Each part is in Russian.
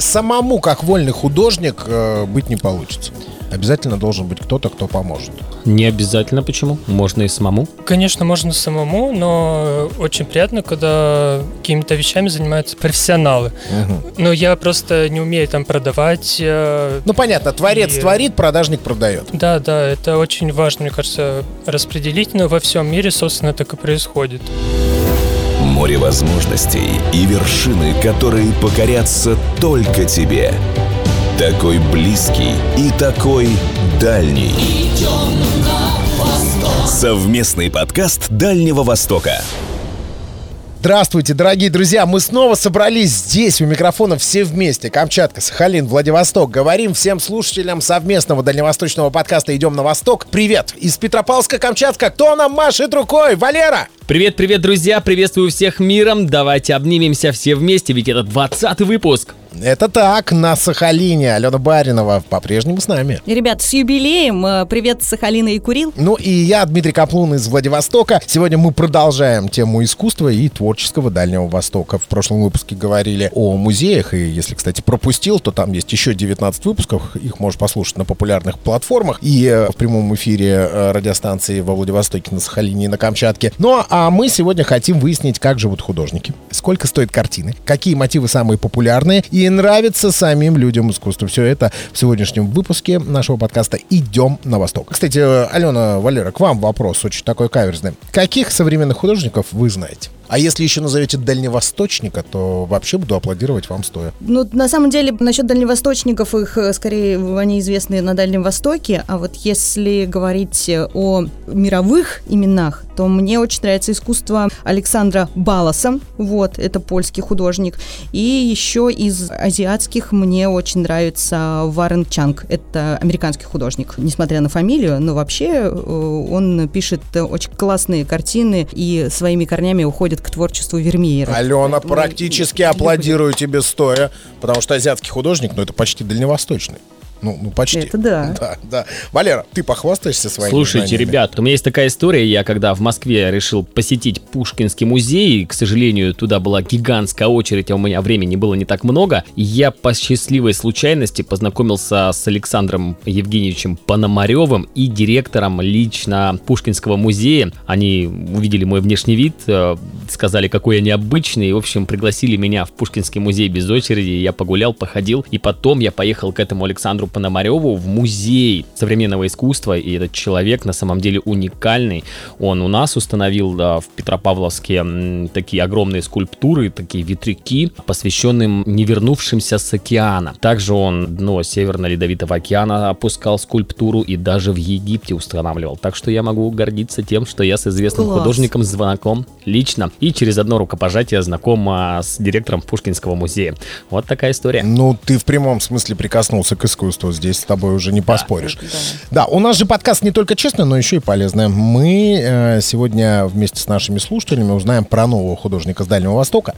самому, как вольный художник, э, быть не получится. Обязательно должен быть кто-то, кто поможет. Не обязательно почему? Можно и самому. Конечно, можно самому, но очень приятно, когда какими-то вещами занимаются профессионалы. Но я просто не умею там продавать. э, Ну, понятно, творец И- творит, продажник продает. Да, да, это очень важно, мне кажется, распределить, но во всем мире, собственно, так и происходит. Море возможностей и вершины, которые покорятся только тебе. Такой близкий и такой дальний. Совместный подкаст Дальнего Востока. Здравствуйте, дорогие друзья! Мы снова собрались здесь, у микрофона все вместе. Камчатка, Сахалин, Владивосток. Говорим всем слушателям совместного дальневосточного подкаста «Идем на восток». Привет! Из Петропавловска-Камчатска. Кто нам машет рукой? Валера! Привет, привет, друзья! Приветствую всех миром! Давайте обнимемся все вместе, ведь это 20 выпуск. Это так, на Сахалине. Алена Баринова по-прежнему с нами. Ребят, с юбилеем! Э, Привет, Сахалина и Курил. Ну и я, Дмитрий Каплун из Владивостока. Сегодня мы продолжаем тему искусства и творческого Дальнего Востока. В прошлом выпуске говорили о музеях, и если, кстати, пропустил, то там есть еще 19 выпусков. Их можешь послушать на популярных платформах и э, в прямом эфире э, радиостанции во Владивостоке, на Сахалине и на Камчатке. Ну а мы сегодня хотим выяснить, как живут художники, сколько стоят картины, какие мотивы самые популярные и нравится самим людям искусство. Все это в сегодняшнем выпуске нашего подкаста «Идем на восток». Кстати, Алена, Валера, к вам вопрос очень такой каверзный. Каких современных художников вы знаете? А если еще назовете дальневосточника, то вообще буду аплодировать вам стоя. Ну, на самом деле, насчет дальневосточников, их э, скорее они известны на Дальнем Востоке, а вот если говорить э, о мировых именах, то мне очень нравится искусство Александра Баласа, вот, это польский художник, и еще из азиатских мне очень нравится Варен Чанг, это американский художник, несмотря на фамилию, но вообще э, он пишет очень классные картины и своими корнями уходит к творчеству Вермеера. Алена, Поэтому практически не аплодирую тебе стоя, потому что азиатский художник, ну это почти дальневосточный. Ну, ну почти. Это да. Да, да. Валера, ты похвастаешься своими Слушайте, знаниями? ребят, у меня есть такая история. Я когда в Москве решил посетить Пушкинский музей, к сожалению, туда была гигантская очередь, а у меня времени было не так много. и Я по счастливой случайности познакомился с Александром Евгеньевичем Пономаревым и директором лично Пушкинского музея. Они увидели мой внешний вид, э, сказали, какой я необычный. В общем, пригласили меня в Пушкинский музей без очереди. Я погулял, походил. И потом я поехал к этому Александру Пономареву в музей современного искусства. И этот человек на самом деле уникальный. Он у нас установил да, в Петропавловске м, такие огромные скульптуры, такие ветряки, посвященным не вернувшимся с океана. Также он дно Северно-Ледовитого океана опускал скульптуру и даже в Египте устанавливал. Так что я могу гордиться тем, что я с известным Класс. художником знаком лично. И через одно рукопожатие знаком а, с директором Пушкинского музея. Вот такая история. Ну, ты в прямом смысле прикоснулся к искусству. Здесь с тобой уже не поспоришь. Да, у нас же подкаст не только честный, но еще и полезный. Мы э, сегодня вместе с нашими слушателями узнаем про нового художника с Дальнего Востока.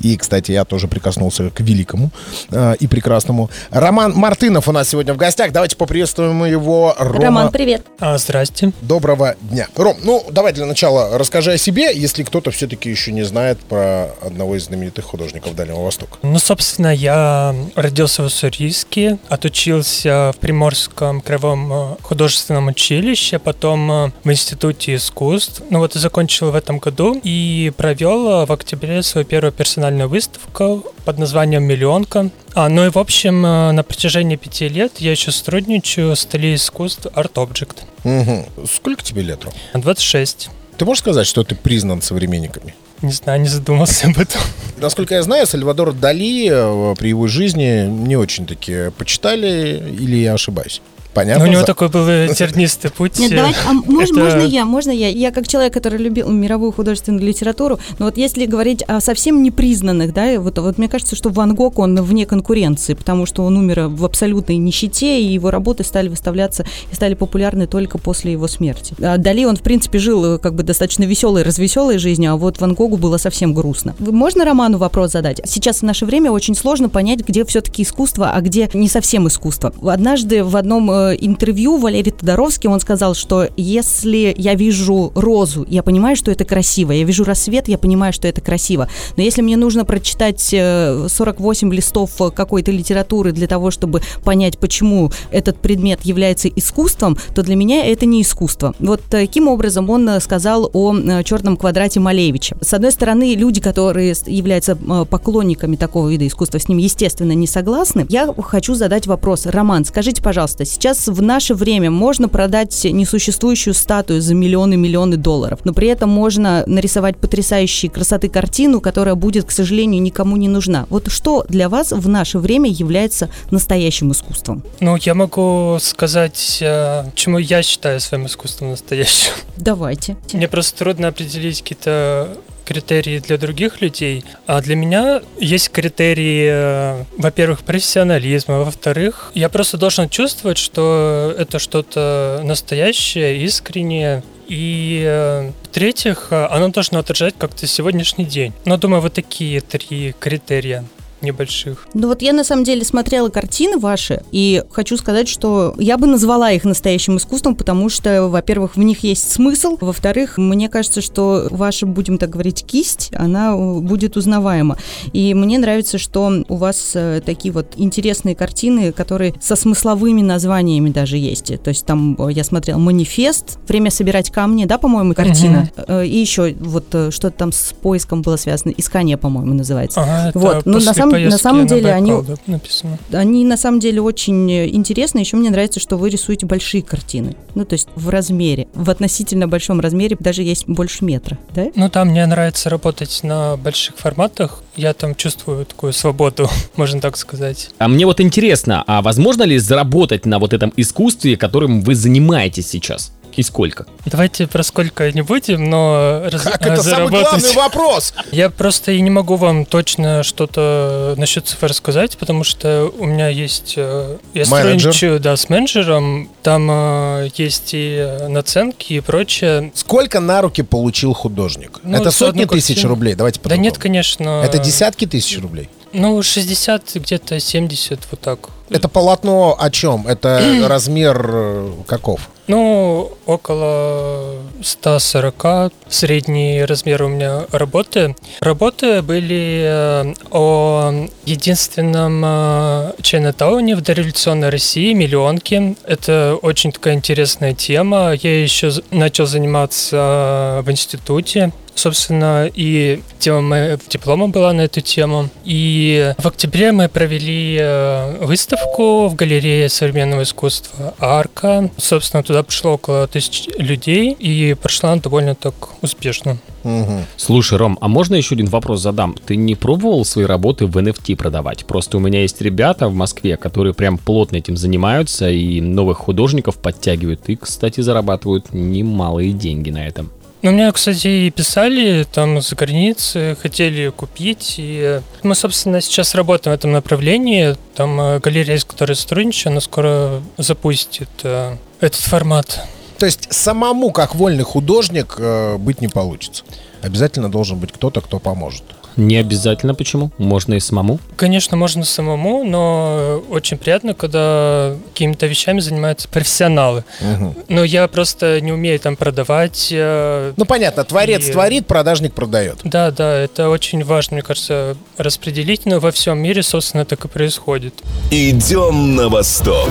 И, кстати, я тоже прикоснулся к великому э, и прекрасному. Роман Мартынов у нас сегодня в гостях. Давайте поприветствуем его. Рома, Роман, привет. А, здрасте. доброго дня. Ром, ну, давай для начала расскажи о себе, если кто-то все-таки еще не знает про одного из знаменитых художников Дальнего Востока. Ну, собственно, я родился в Уссурийске, отучился в Приморском краевом э, художественном училище, потом э, в Институте искусств. Ну вот и закончил в этом году и провел э, в октябре свою первую персональную выставку под названием «Миллионка». А, ну и в общем, на протяжении пяти лет я еще сотрудничаю с столе искусств Art Object. Мгм. Сколько тебе лет, Ром? 26. Ты можешь сказать, что ты признан современниками? Не знаю, не задумался об этом. Насколько я знаю, Сальвадор Дали э, при его жизни не очень-таки почитали, или я ошибаюсь? Понятно? Но у него За- такой был тернистый путь. Нет, давайте, а мож- это- можно я, можно я? Я как человек, который любил мировую художественную литературу, но вот если говорить о совсем непризнанных, да, вот, вот мне кажется, что Ван Гог, он вне конкуренции, потому что он умер в абсолютной нищете, и его работы стали выставляться и стали популярны только после его смерти. А Дали, он, в принципе, жил э, как бы достаточно веселой, развеселой жизнью, а вот Ван Гогу было совсем грустно. Можно Роману вопрос задать? Сейчас в наше время очень сложно понять, где все-таки искусство, а где не совсем искусство. Однажды в одном э, интервью Валерий Тодоровский, он сказал, что если я вижу розу, я понимаю, что это красиво, я вижу рассвет, я понимаю, что это красиво, но если мне нужно прочитать 48 э, листов какой-то литературы для того, чтобы понять, почему этот предмет является искусством, то для меня это не искусство. Вот таким образом он сказал о э, черном квадрате Малевича. С одной стороны, люди, которые являются э, поклонниками такого вида искусства, с ним, естественно, не согласны. Я хочу задать вопрос. Роман, скажите, пожалуйста, сейчас в наше время можно продать несуществующую статую за миллионы-миллионы долларов, но при этом можно нарисовать потрясающей красоты картину, которая будет, к сожалению, никому не нужна. Вот что для вас в наше время является настоящим искусством? Ну, я могу сказать, э, чему я считаю своим искусством настоящим. Давайте. Мне просто трудно определить какие-то критерии для других людей, а для меня есть критерии, э, во-первых, профессионализма, во-вторых, я просто должен чувствовать, что это что-то настоящее, искреннее, и э, в-третьих, оно должно отражать как-то сегодняшний день. Но думаю, вот такие три критерия небольших. Ну вот я на самом деле смотрела картины ваши, и хочу сказать, что я бы назвала их настоящим искусством, потому что, во-первых, в них есть смысл, во-вторых, мне кажется, что ваша, будем так говорить, кисть, она будет узнаваема. И мне нравится, что у вас э, такие вот интересные картины, которые со смысловыми названиями даже есть. То есть там э, я смотрела «Манифест», «Время собирать камни», да, по-моему, картина. Угу. И еще вот что-то там с поиском было связано, «Искание», по-моему, называется. Ага, вот. Ну, на самом на самом деле они, написано. они на самом деле очень интересны. Еще мне нравится, что вы рисуете большие картины. Ну, то есть в размере, в относительно большом размере, даже есть больше метра, да? Ну, там мне нравится работать на больших форматах. Я там чувствую такую свободу, можно так сказать. А мне вот интересно, а возможно ли заработать на вот этом искусстве, которым вы занимаетесь сейчас? И сколько? Давайте про сколько не будем, но раз, как это самый главный вопрос? Я просто и не могу вам точно что-то насчет цифр рассказать, потому что у меня есть... Э, я сотрудничаю, да, с менеджером, там э, есть и наценки и прочее. Сколько на руки получил художник? Ну, это сотни тысяч рублей, давайте Да нет, конечно. Это десятки тысяч рублей? Ну, 60, где-то 70, вот так. Это полотно о чем? Это размер э, каков? Ну, около 140 средний размер у меня работы. Работы были э, о единственном э, Чайнатауне в дореволюционной России, миллионке. Это очень такая интересная тема. Я еще начал заниматься в институте собственно, и тема моего диплома была на эту тему. И в октябре мы провели э, выставку в галерее современного искусства «Арка». Собственно, туда пришло около тысячи людей, и прошла она довольно так успешно. Угу. Слушай, Ром, а можно еще один вопрос задам? Ты не пробовал свои работы в NFT продавать? Просто у меня есть ребята в Москве, которые прям плотно этим занимаются и новых художников подтягивают. И, кстати, зарабатывают немалые деньги на этом. Ну, меня, кстати, и писали там за границы, хотели купить. И мы, собственно, сейчас работаем в этом направлении. Там э, галерея, с которой сотрудничаю, она скоро запустит э, этот формат. То есть самому, как вольный художник, э, быть не получится. Обязательно должен быть кто-то, кто поможет. Не обязательно почему? Можно и самому? Конечно, можно самому, но очень приятно, когда какими-то вещами занимаются профессионалы. Угу. Но я просто не умею там продавать. Э, ну, понятно, творец и... творит, продажник продает. Да, да, это очень важно, мне кажется, распределить, но во всем мире, собственно, так и происходит. Идем на восток.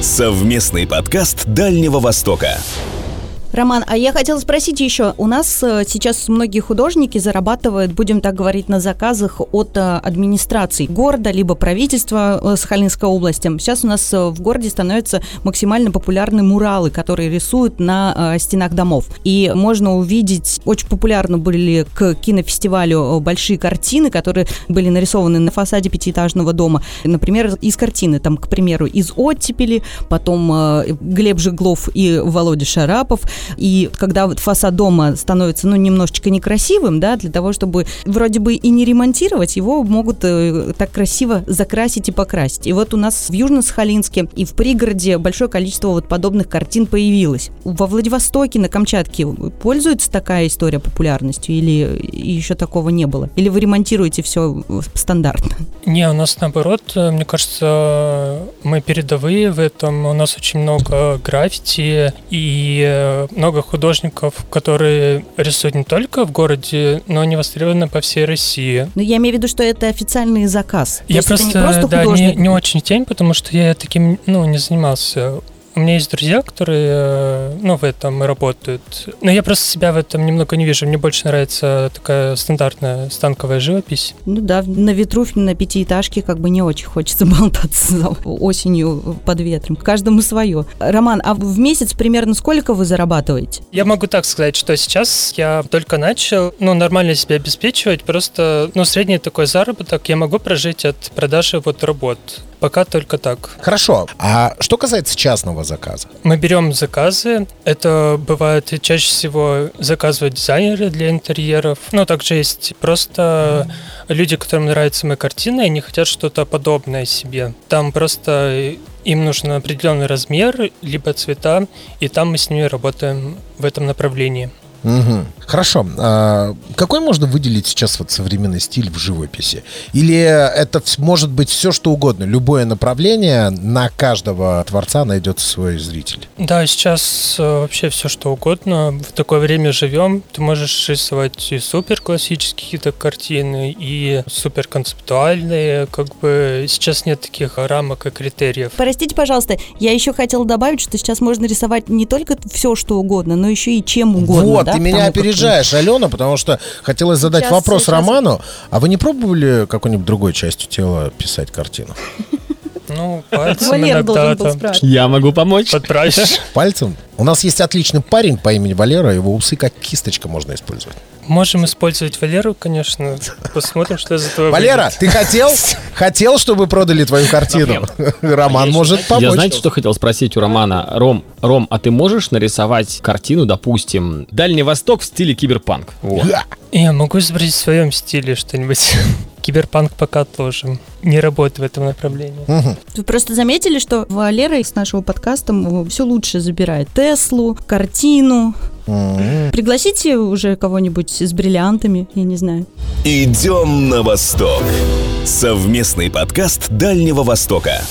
Совместный подкаст Дальнего Востока. Роман, а я хотела спросить еще, у нас э, сейчас многие художники зарабатывают, будем так говорить, на заказах от э, администрации города, либо правительства э, Сахалинской области. Сейчас у нас в городе становятся максимально популярны муралы, которые рисуют на стенах домов. И можно увидеть, очень популярны были к кинофестивалю большие картины, которые были нарисованы на фасаде пятиэтажного дома. Например, из картины, там, к примеру, из оттепели, потом Глеб Жиглов и Володя Шарапов – И когда вот фасад дома становится, ну, немножечко некрасивым, да, для того, чтобы вроде бы и не ремонтировать, его могут э, так красиво закрасить и покрасить. И вот у нас в Южно-Сахалинске и в пригороде большое количество вот подобных картин появилось. Во Владивостоке, на Камчатке пользуется такая история популярностью или еще такого не было? Или вы ремонтируете все стандартно? Не, у нас наоборот, мне кажется, мы передовые в этом. У нас очень много граффити и много художников, которые рисуют не только в городе, но они востребованы по всей России. Но я имею в виду, что это официальный заказ. Я просто, не, просто да, не, не очень тень, потому что я таким ну, не занимался. У меня есть друзья, которые, э, ну, в этом работают. Но я просто себя в этом немного не вижу. Мне больше нравится такая стандартная станковая живопись. Ну да, на ветру, на пятиэтажке как бы не очень хочется болтаться осенью под ветром. Каждому свое. Роман, а в месяц примерно сколько вы зарабатываете? Я могу так сказать, что сейчас я только начал, ну, нормально себя обеспечивать. Просто, ну, средний такой заработок я могу прожить от продажи вот работ. Пока только так. Хорошо. А что касается частного заказа? Мы берем заказы. Это бывает чаще всего заказывают дизайнеры для интерьеров. Но также есть просто люди, которым нравятся мои картины, и они хотят что-то подобное себе. Там просто им нужен определенный размер, либо цвета, и там мы с ними работаем в этом направлении. Угу. Хорошо. А какой можно выделить сейчас вот современный стиль в живописи? Или это может быть все, что угодно? Любое направление, на каждого творца найдется свой зритель? Да, сейчас э, вообще все, что угодно. В такое время живем. Ты можешь рисовать и супер классические какие-то картины, и супер концептуальные. Как бы сейчас нет таких рамок и критериев. Простите, пожалуйста, я еще хотела добавить, что сейчас можно рисовать не только все, что угодно, но еще и чем угодно. Вот, да? Ты меня опережаешь, как... Алена, потому что хотелось задать сейчас, вопрос сейчас... Роману. А вы не пробовали какой-нибудь другой частью тела писать картину? Ну, пальцем Валер иногда там. Я могу помочь. Подправишь. Пальцем? У нас есть отличный парень по имени Валера, его усы как кисточка можно использовать. Можем использовать Валеру, конечно. Посмотрим, что из этого Валера, выйдет. ты хотел, хотел, чтобы продали твою картину? Роман может помочь. Я знаете, что хотел спросить у Романа? Ром, Ром, а ты можешь нарисовать картину, допустим, Дальний Восток в стиле киберпанк? Я могу изобразить в своем стиле что-нибудь. Киберпанк пока тоже не работает в этом направлении. Угу. Вы просто заметили, что Валера из нашего подкаста все лучше забирает Теслу, картину. Угу. Пригласите уже кого-нибудь с бриллиантами, я не знаю. Идем на восток. Совместный подкаст Дальнего Востока.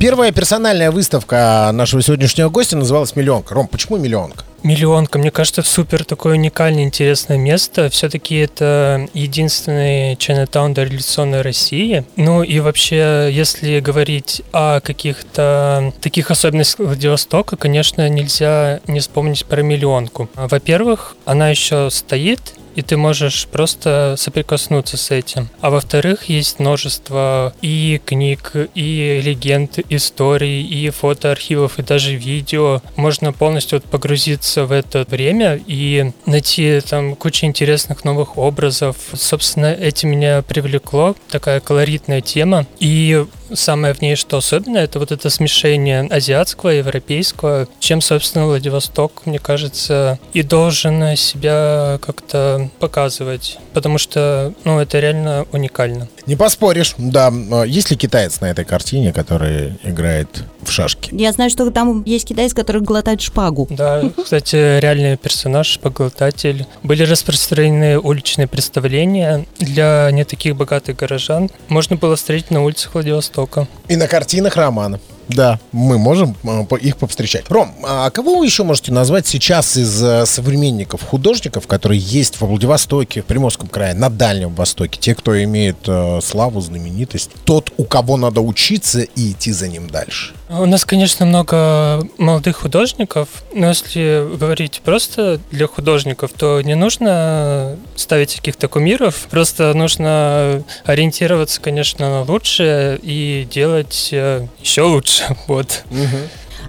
Первая персональная выставка нашего сегодняшнего гостя называлась «Миллионка». Ром, почему «Миллионка»? Миллионка, мне кажется, супер такое уникальное, интересное место. Все-таки это единственный Чайнатаун до революционной России. Ну и вообще, если говорить о каких-то таких особенностях Владивостока, конечно, нельзя не вспомнить про миллионку. Во-первых, она еще стоит, и ты можешь просто соприкоснуться с этим. А во-вторых, есть множество и книг, и легенд, историй, и фотоархивов, и даже видео. Можно полностью вот погрузиться в это время и найти там кучу интересных новых образов. Собственно, этим меня привлекло, такая колоритная тема. И самое в ней, что особенно, это вот это смешение азиатского и европейского, чем, собственно, Владивосток, мне кажется, и должен себя как-то показывать, потому что, ну, это реально уникально. Не поспоришь, да. Есть ли китаец на этой картине, который играет в шашки? Я знаю, что там есть китаец, который глотает шпагу. Да, кстати, реальный персонаж, шпаглотатель. Были распространены уличные представления для не таких богатых горожан. Можно было встретить на улицах Владивостока. И на картинах романа. Да, мы можем э, их повстречать. Ром, а кого вы еще можете назвать сейчас из э, современников, художников, которые есть во Владивостоке, в Приморском крае, на Дальнем Востоке? Те, кто имеет э, славу, знаменитость. Тот, у кого надо учиться и идти за ним дальше. У нас, конечно, много молодых художников, но если говорить просто для художников, то не нужно ставить каких-то кумиров, просто нужно ориентироваться, конечно, на лучшее и делать еще лучше. Вот.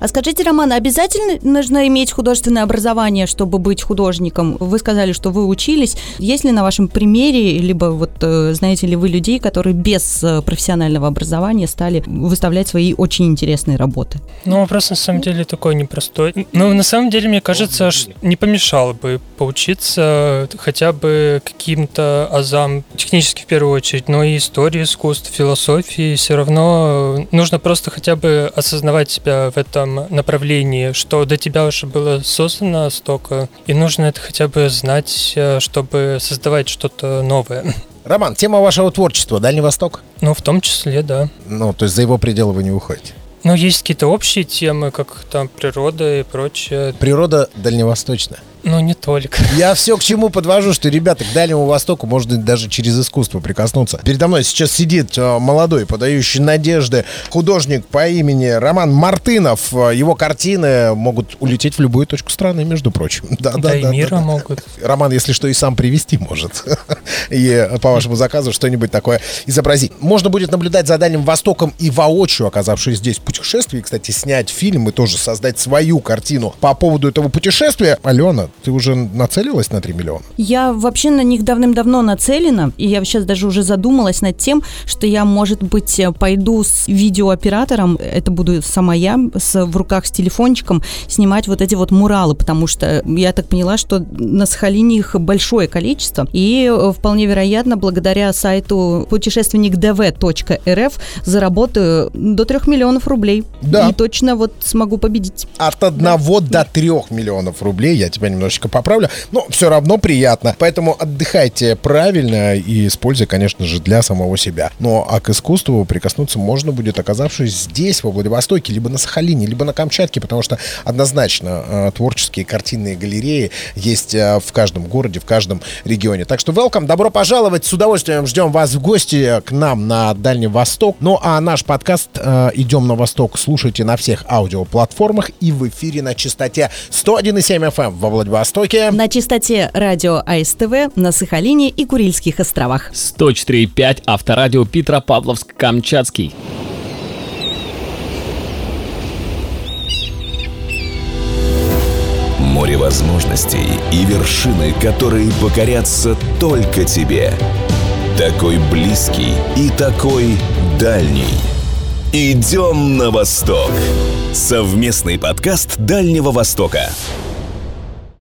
А скажите, Роман, обязательно нужно иметь художественное образование, чтобы быть художником? Вы сказали, что вы учились. Есть ли на вашем примере, либо вот э, знаете ли вы людей, которые без э, профессионального образования стали выставлять свои очень интересные работы? Ну, вопрос на самом деле такой непростой. Ну, на самом деле, мне кажется, не помешало бы поучиться хотя бы каким-то азам, технически в первую очередь, но и истории искусств, философии. Все равно нужно просто хотя бы осознавать себя в этом направлении, что до тебя уже было создано столько, и нужно это хотя бы знать, э, чтобы создавать что-то новое. Роман, тема вашего творчества Дальний Восток? Ну, в том числе, да. Ну, то есть за его пределы вы не выходите? Ну, есть какие-то общие темы, как там природа и прочее. Природа дальневосточная. Ну, не только. Я все к чему подвожу, что, ребята, к Дальнему Востоку можно даже через искусство прикоснуться. Передо мной сейчас сидит э, молодой, подающий надежды художник по имени Роман Мартынов. Э, его картины могут улететь в любую точку страны, между прочим. Да, да, да, и да, мира да. могут. Роман, если что, и сам привести может. И э, по вашему заказу что-нибудь такое изобразить. Можно будет наблюдать за Дальним Востоком и воочию, оказавшись здесь в путешествии, кстати, снять фильм и тоже создать свою картину по поводу этого путешествия. Алена, ты уже нацелилась на 3 миллиона? Я вообще на них давным-давно нацелена, и я сейчас даже уже задумалась над тем, что я, может быть, пойду с видеооператором, это буду сама я, с, в руках с телефончиком, снимать вот эти вот муралы, потому что я так поняла, что на Сахалине их большое количество, и э, вполне вероятно, благодаря сайту путешественникдв.рф заработаю до 3 миллионов рублей. Да. И точно вот смогу победить. От 1 да. до 3 миллионов рублей, я тебя немножечко поправлю, но все равно приятно. Поэтому отдыхайте правильно и используя, конечно же, для самого себя. Но а к искусству прикоснуться можно будет, оказавшись здесь, во Владивостоке, либо на Сахалине, либо на Камчатке, потому что однозначно э, творческие картинные галереи есть э, в каждом городе, в каждом регионе. Так что welcome, добро пожаловать, с удовольствием ждем вас в гости к нам на Дальний Восток. Ну а наш подкаст э, «Идем на Восток» слушайте на всех аудиоплатформах и в эфире на частоте 101,7 FM эм во Владивостоке. На частоте радио АСТВ на Сахалине и Курильских островах. 104,5 Авторадио Петропавловск-Камчатский. Море возможностей и вершины, которые покорятся только тебе. Такой близкий и такой дальний. Идем на восток. Совместный подкаст Дальнего Востока.